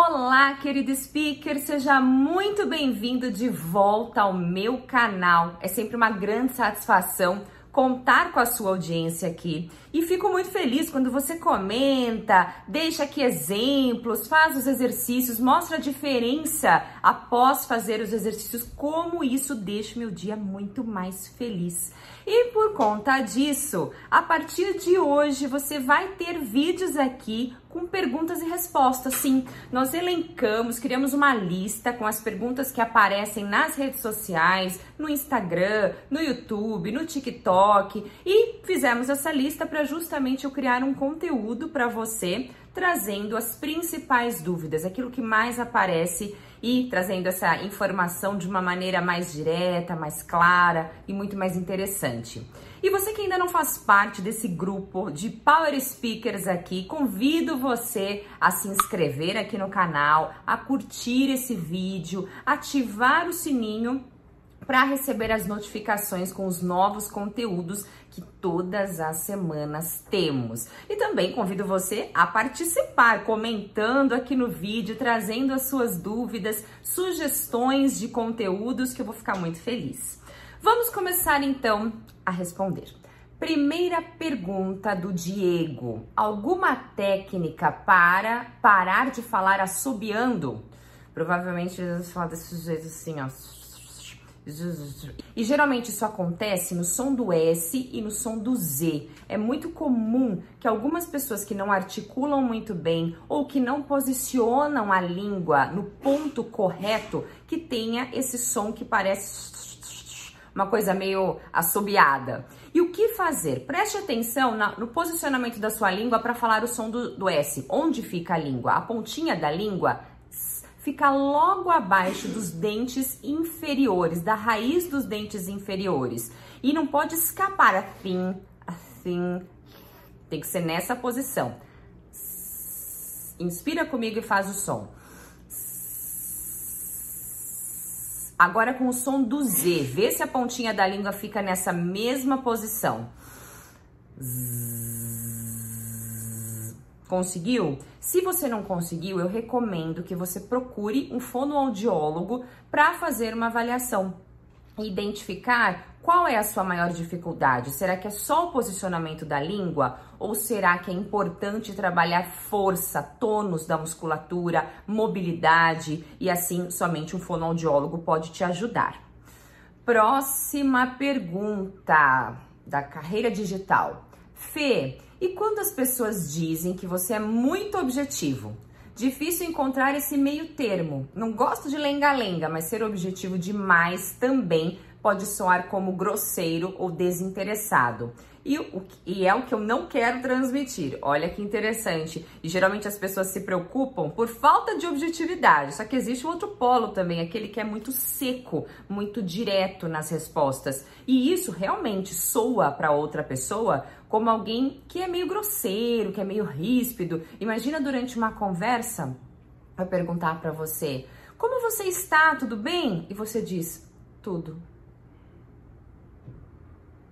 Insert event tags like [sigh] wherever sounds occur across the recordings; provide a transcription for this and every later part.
Olá, querido speaker, seja muito bem-vindo de volta ao meu canal. É sempre uma grande satisfação contar com a sua audiência aqui. E fico muito feliz quando você comenta, deixa aqui exemplos, faz os exercícios, mostra a diferença após fazer os exercícios, como isso deixa meu dia muito mais feliz. E por conta disso, a partir de hoje você vai ter vídeos aqui com perguntas e respostas. Sim, nós elencamos, criamos uma lista com as perguntas que aparecem nas redes sociais, no Instagram, no YouTube, no TikTok e fizemos essa lista para justamente eu criar um conteúdo para você trazendo as principais dúvidas, aquilo que mais aparece e trazendo essa informação de uma maneira mais direta, mais clara e muito mais interessante. E você que ainda não faz parte desse grupo de Power Speakers aqui, convido você a se inscrever aqui no canal, a curtir esse vídeo, ativar o sininho para receber as notificações com os novos conteúdos que todas as semanas temos. E também convido você a participar, comentando aqui no vídeo, trazendo as suas dúvidas, sugestões de conteúdos que eu vou ficar muito feliz. Vamos começar então a responder. Primeira pergunta do Diego: alguma técnica para parar de falar assobiando? Provavelmente eles falar desse jeito assim, ó e geralmente isso acontece no som do S e no som do Z. É muito comum que algumas pessoas que não articulam muito bem ou que não posicionam a língua no ponto correto, que tenha esse som que parece uma coisa meio assobiada. E o que fazer? Preste atenção no posicionamento da sua língua para falar o som do, do S. Onde fica a língua? A pontinha da língua fica logo abaixo dos dentes inferiores, da raiz dos dentes inferiores. E não pode escapar assim, assim. Tem que ser nessa posição. Inspira comigo e faz o som. Agora com o som do Z, vê se a pontinha da língua fica nessa mesma posição. Conseguiu? Se você não conseguiu, eu recomendo que você procure um fonoaudiólogo para fazer uma avaliação identificar qual é a sua maior dificuldade. Será que é só o posicionamento da língua ou será que é importante trabalhar força, tônus da musculatura, mobilidade e assim somente um fonoaudiólogo pode te ajudar? Próxima pergunta da carreira digital. Fê, e quando as pessoas dizem que você é muito objetivo? Difícil encontrar esse meio termo. Não gosto de lenga-lenga, mas ser objetivo demais também pode soar como grosseiro ou desinteressado. E, o, e é o que eu não quero transmitir. Olha que interessante. E geralmente as pessoas se preocupam por falta de objetividade. Só que existe um outro polo também, aquele que é muito seco, muito direto nas respostas. E isso realmente soa para outra pessoa como alguém que é meio grosseiro, que é meio ríspido. Imagina durante uma conversa eu perguntar para você: "Como você está? Tudo bem?" E você diz: "Tudo".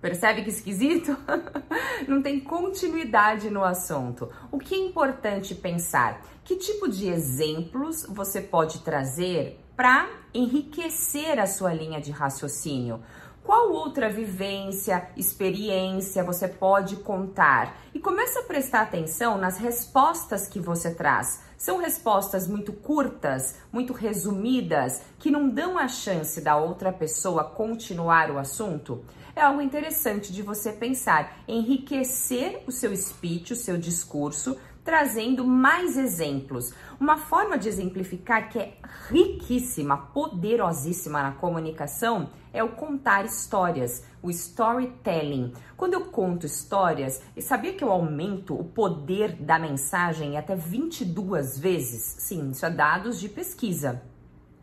Percebe que esquisito? [laughs] Não tem continuidade no assunto. O que é importante pensar? Que tipo de exemplos você pode trazer para enriquecer a sua linha de raciocínio? Qual outra vivência, experiência você pode contar? E comece a prestar atenção nas respostas que você traz. São respostas muito curtas, muito resumidas, que não dão a chance da outra pessoa continuar o assunto? É algo interessante de você pensar, enriquecer o seu speech, o seu discurso, trazendo mais exemplos. Uma forma de exemplificar que é riquíssima, poderosíssima na comunicação é o contar histórias, o storytelling. Quando eu conto histórias, e sabia que eu aumento o poder da mensagem até 22 vezes? Sim, isso é dados de pesquisa.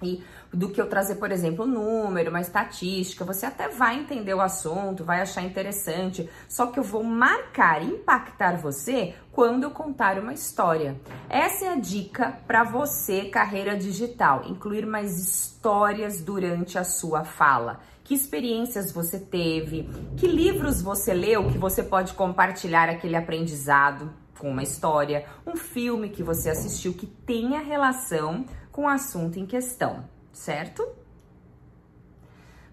E do que eu trazer, por exemplo, um número, uma estatística, você até vai entender o assunto, vai achar interessante, só que eu vou marcar, impactar você quando eu contar uma história. Essa é a dica para você, carreira digital, incluir mais histórias durante a sua fala. Que experiências você teve? Que livros você leu que você pode compartilhar aquele aprendizado? com uma história, um filme que você assistiu que tenha relação com o assunto em questão, certo?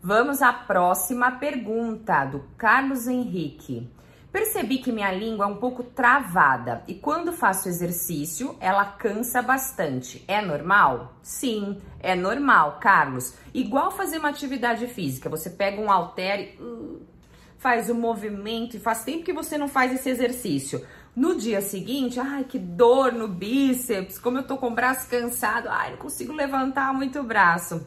Vamos à próxima pergunta do Carlos Henrique. Percebi que minha língua é um pouco travada e quando faço exercício, ela cansa bastante. É normal? Sim, é normal, Carlos. Igual fazer uma atividade física, você pega um halter uh, faz o movimento e faz tempo que você não faz esse exercício. No dia seguinte, ai, que dor no bíceps, como eu tô com o braço cansado, ai, não consigo levantar muito o braço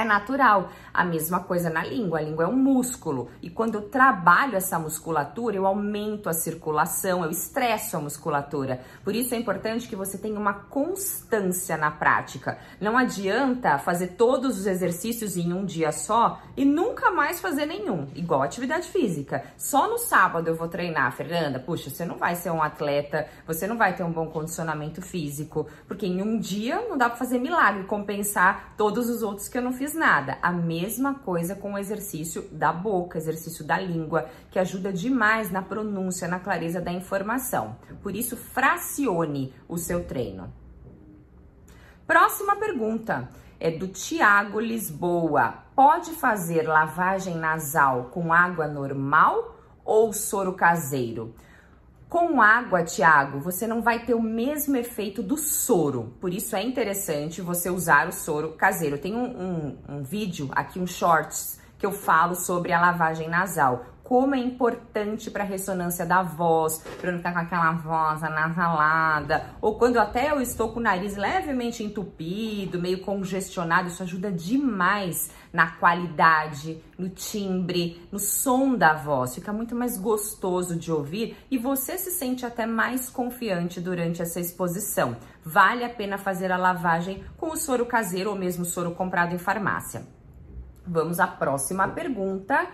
é natural. A mesma coisa na língua. A língua é um músculo. E quando eu trabalho essa musculatura, eu aumento a circulação, eu estresso a musculatura. Por isso é importante que você tenha uma constância na prática. Não adianta fazer todos os exercícios em um dia só e nunca mais fazer nenhum. Igual atividade física. Só no sábado eu vou treinar, Fernanda. Puxa, você não vai ser um atleta, você não vai ter um bom condicionamento físico. Porque em um dia não dá pra fazer milagre, compensar todos os outros que eu não fiz nada. A mesma coisa com o exercício da boca, exercício da língua, que ajuda demais na pronúncia, na clareza da informação. Por isso, fracione o seu treino. Próxima pergunta é do Tiago Lisboa. Pode fazer lavagem nasal com água normal ou soro caseiro? Com água, Tiago, você não vai ter o mesmo efeito do soro. Por isso é interessante você usar o soro caseiro. Tem um, um, um vídeo aqui, um shorts, que eu falo sobre a lavagem nasal como é importante para a ressonância da voz, para não ficar com aquela voz anasalada, ou quando até eu estou com o nariz levemente entupido, meio congestionado, isso ajuda demais na qualidade, no timbre, no som da voz. Fica muito mais gostoso de ouvir e você se sente até mais confiante durante essa exposição. Vale a pena fazer a lavagem com o soro caseiro ou mesmo soro comprado em farmácia. Vamos à próxima pergunta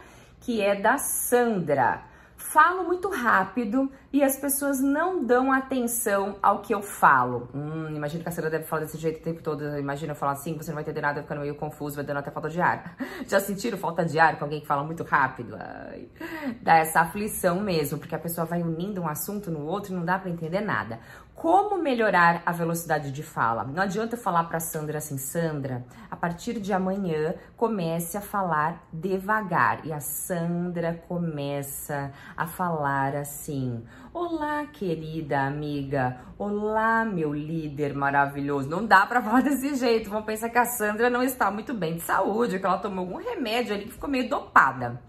que é da Sandra. Falo muito rápido e as pessoas não dão atenção ao que eu falo. Hum, imagina que a Sandra deve falar desse jeito o tempo todo. Imagina eu falar assim, você não vai entender nada, ficando meio confuso, vai dando até falta de ar. [laughs] Já sentiram falta de ar com alguém que fala muito rápido? Ai, dá essa aflição mesmo, porque a pessoa vai unindo um assunto no outro e não dá para entender nada. Como melhorar a velocidade de fala? Não adianta eu falar para Sandra assim, Sandra, a partir de amanhã comece a falar devagar. E a Sandra começa a falar assim: Olá, querida amiga. Olá, meu líder maravilhoso. Não dá para falar [laughs] desse jeito. Vão pensar que a Sandra não está muito bem de saúde, que ela tomou algum remédio ali que ficou meio dopada.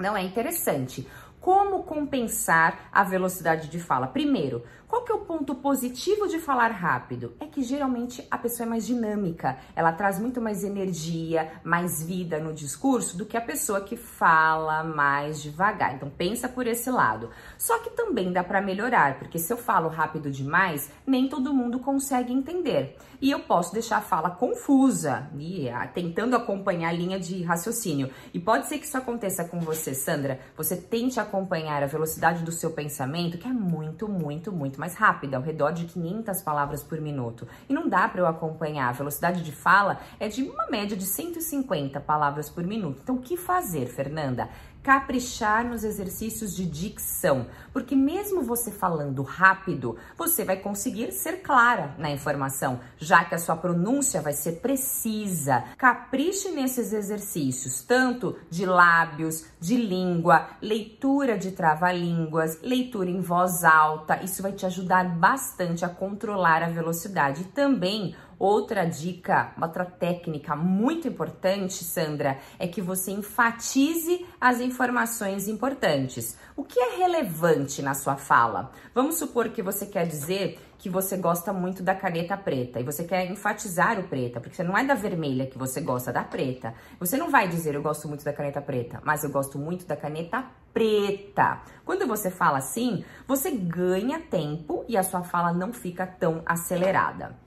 Não é interessante. Como compensar a velocidade de fala? Primeiro, qual que é o ponto positivo de falar rápido? É que geralmente a pessoa é mais dinâmica, ela traz muito mais energia, mais vida no discurso do que a pessoa que fala mais devagar. Então pensa por esse lado. Só que também dá para melhorar, porque se eu falo rápido demais, nem todo mundo consegue entender. E eu posso deixar a fala confusa, e, ah, tentando acompanhar a linha de raciocínio. E pode ser que isso aconteça com você, Sandra. Você tente acompanhar a velocidade do seu pensamento, que é muito, muito, muito mais rápida, ao redor de 500 palavras por minuto. E não dá para eu acompanhar. A velocidade de fala é de uma média de 150 palavras por minuto. Então, o que fazer, Fernanda? Caprichar nos exercícios de dicção, porque mesmo você falando rápido, você vai conseguir ser clara na informação, já que a sua pronúncia vai ser precisa. Capriche nesses exercícios, tanto de lábios, de língua, leitura de trava-línguas, leitura em voz alta. Isso vai te ajudar bastante a controlar a velocidade e também Outra dica, outra técnica muito importante, Sandra, é que você enfatize as informações importantes. O que é relevante na sua fala? Vamos supor que você quer dizer que você gosta muito da caneta preta e você quer enfatizar o preta, porque não é da vermelha que você gosta da preta. Você não vai dizer eu gosto muito da caneta preta, mas eu gosto muito da caneta preta. Quando você fala assim, você ganha tempo e a sua fala não fica tão acelerada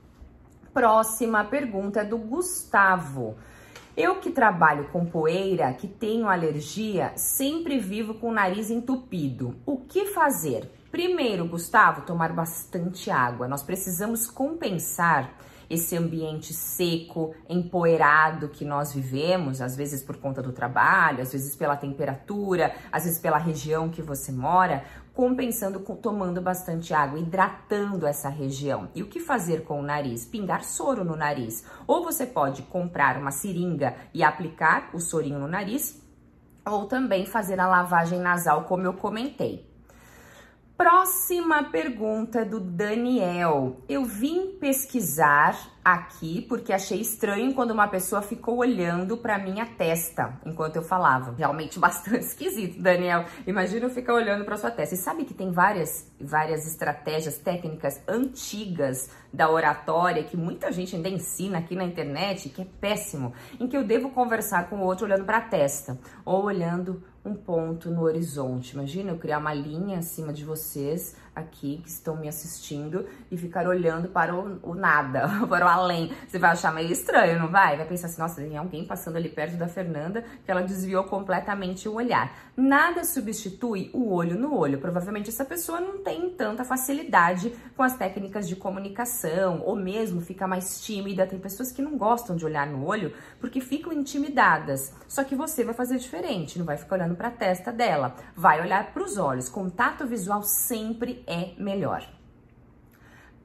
próxima pergunta é do Gustavo. Eu que trabalho com poeira, que tenho alergia, sempre vivo com o nariz entupido. O que fazer? Primeiro, Gustavo, tomar bastante água. Nós precisamos compensar esse ambiente seco, empoeirado que nós vivemos, às vezes por conta do trabalho, às vezes pela temperatura, às vezes pela região que você mora, compensando com, tomando bastante água, hidratando essa região. E o que fazer com o nariz? Pingar soro no nariz. Ou você pode comprar uma seringa e aplicar o sorinho no nariz, ou também fazer a lavagem nasal, como eu comentei. Próxima pergunta do Daniel. Eu vim pesquisar aqui porque achei estranho quando uma pessoa ficou olhando para minha testa enquanto eu falava. Realmente [laughs] bastante esquisito, Daniel. Imagina eu ficar olhando para sua testa. E sabe que tem várias várias estratégias técnicas antigas da oratória que muita gente ainda ensina aqui na internet, que é péssimo, em que eu devo conversar com o outro olhando para a testa ou olhando um ponto no horizonte. Imagina eu criar uma linha acima de vocês aqui que estão me assistindo e ficar olhando para o, o, nada, [laughs] para o além. Você vai achar meio estranho, não vai? Vai pensar assim, nossa, tem alguém passando ali perto da Fernanda que ela desviou completamente o olhar. Nada substitui o olho no olho. Provavelmente essa pessoa não tem tanta facilidade com as técnicas de comunicação ou mesmo fica mais tímida. Tem pessoas que não gostam de olhar no olho porque ficam intimidadas. Só que você vai fazer diferente, não vai ficar olhando para a testa dela, vai olhar para os olhos. Contato visual sempre é melhor.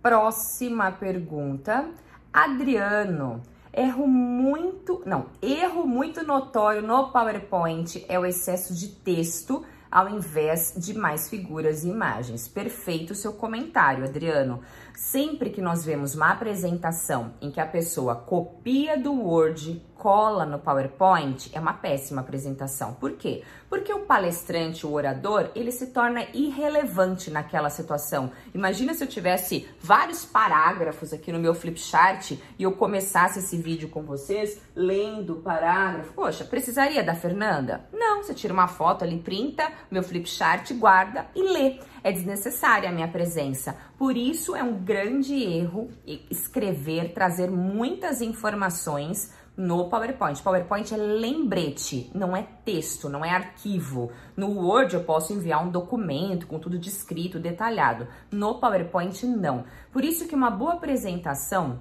Próxima pergunta. Adriano, erro muito, não, erro muito notório no PowerPoint é o excesso de texto ao invés de mais figuras e imagens. Perfeito o seu comentário, Adriano. Sempre que nós vemos uma apresentação em que a pessoa copia do Word, cola no PowerPoint, é uma péssima apresentação. Por quê? Porque o palestrante, o orador, ele se torna irrelevante naquela situação. Imagina se eu tivesse vários parágrafos aqui no meu flipchart e eu começasse esse vídeo com vocês lendo o parágrafo. Poxa, precisaria da Fernanda? Não, você tira uma foto ali, printa meu flipchart, guarda e lê é desnecessária a minha presença. Por isso é um grande erro escrever, trazer muitas informações no PowerPoint. PowerPoint é lembrete, não é texto, não é arquivo. No Word eu posso enviar um documento com tudo descrito, detalhado. No PowerPoint não. Por isso que uma boa apresentação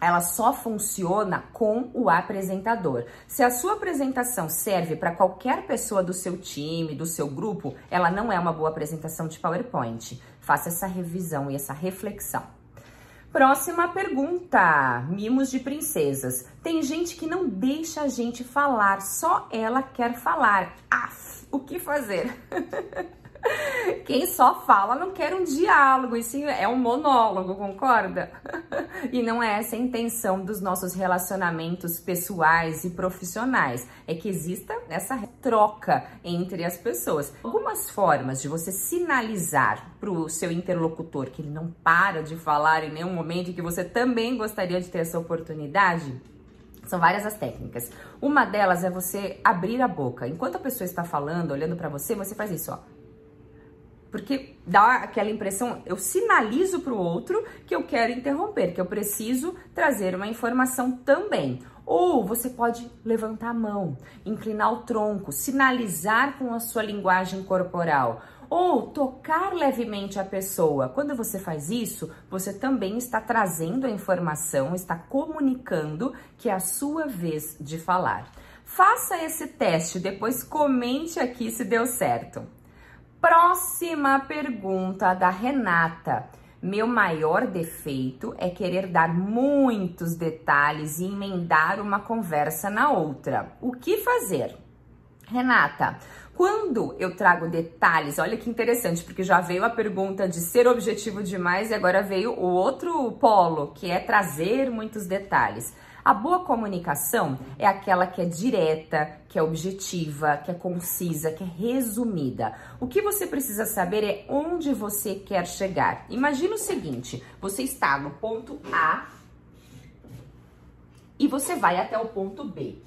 ela só funciona com o apresentador. Se a sua apresentação serve para qualquer pessoa do seu time, do seu grupo, ela não é uma boa apresentação de PowerPoint. Faça essa revisão e essa reflexão. Próxima pergunta: Mimos de princesas. Tem gente que não deixa a gente falar, só ela quer falar. Af, o que fazer? [laughs] Quem só fala não quer um diálogo, sim é um monólogo, concorda? [laughs] E não é essa a intenção dos nossos relacionamentos pessoais e profissionais, é que exista essa troca entre as pessoas. Algumas formas de você sinalizar para o seu interlocutor que ele não para de falar em nenhum momento e que você também gostaria de ter essa oportunidade são várias as técnicas. Uma delas é você abrir a boca. Enquanto a pessoa está falando, olhando para você, você faz isso, ó porque dá aquela impressão, eu sinalizo para o outro que eu quero interromper, que eu preciso trazer uma informação também. Ou você pode levantar a mão, inclinar o tronco, sinalizar com a sua linguagem corporal, ou tocar levemente a pessoa. Quando você faz isso, você também está trazendo a informação, está comunicando que é a sua vez de falar. Faça esse teste, depois comente aqui se deu certo. Próxima pergunta da Renata. Meu maior defeito é querer dar muitos detalhes e emendar uma conversa na outra. O que fazer? Renata, quando eu trago detalhes, olha que interessante, porque já veio a pergunta de ser objetivo demais e agora veio o outro polo, que é trazer muitos detalhes. A boa comunicação é aquela que é direta, que é objetiva, que é concisa, que é resumida. O que você precisa saber é onde você quer chegar. Imagina o seguinte: você está no ponto A e você vai até o ponto B.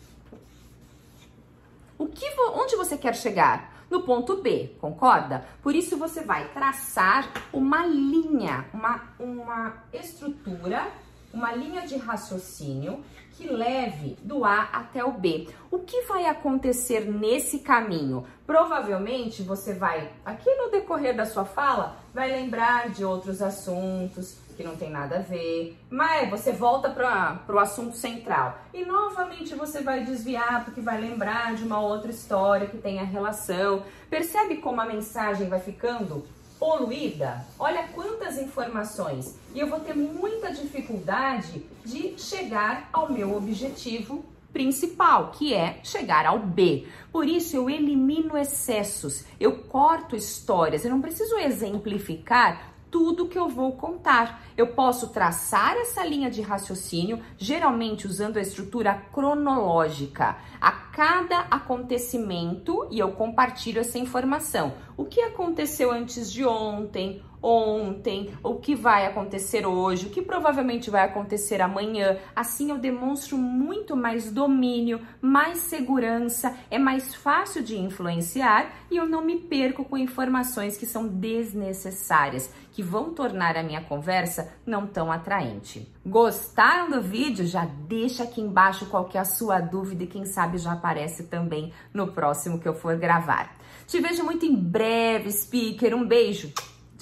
O que, onde você quer chegar? No ponto B, concorda? Por isso você vai traçar uma linha, uma, uma estrutura uma linha de raciocínio que leve do A até o B. O que vai acontecer nesse caminho? Provavelmente você vai, aqui no decorrer da sua fala, vai lembrar de outros assuntos que não tem nada a ver, mas você volta para o assunto central e novamente você vai desviar porque vai lembrar de uma outra história que tenha relação. Percebe como a mensagem vai ficando poluída? Olha quantas informações e eu vou ter muita dificuldade de chegar ao meu objetivo principal, que é chegar ao B. Por isso eu elimino excessos, eu corto histórias, eu não preciso exemplificar tudo que eu vou contar. Eu posso traçar essa linha de raciocínio, geralmente usando a estrutura cronológica, a cada acontecimento e eu compartilho essa informação. O que aconteceu antes de ontem? Ontem, o que vai acontecer hoje, o que provavelmente vai acontecer amanhã. Assim eu demonstro muito mais domínio, mais segurança, é mais fácil de influenciar e eu não me perco com informações que são desnecessárias, que vão tornar a minha conversa não tão atraente. Gostaram do vídeo? Já deixa aqui embaixo qual é a sua dúvida e quem sabe já aparece também no próximo que eu for gravar. Te vejo muito em breve, speaker. Um beijo.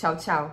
Tchau, tchau.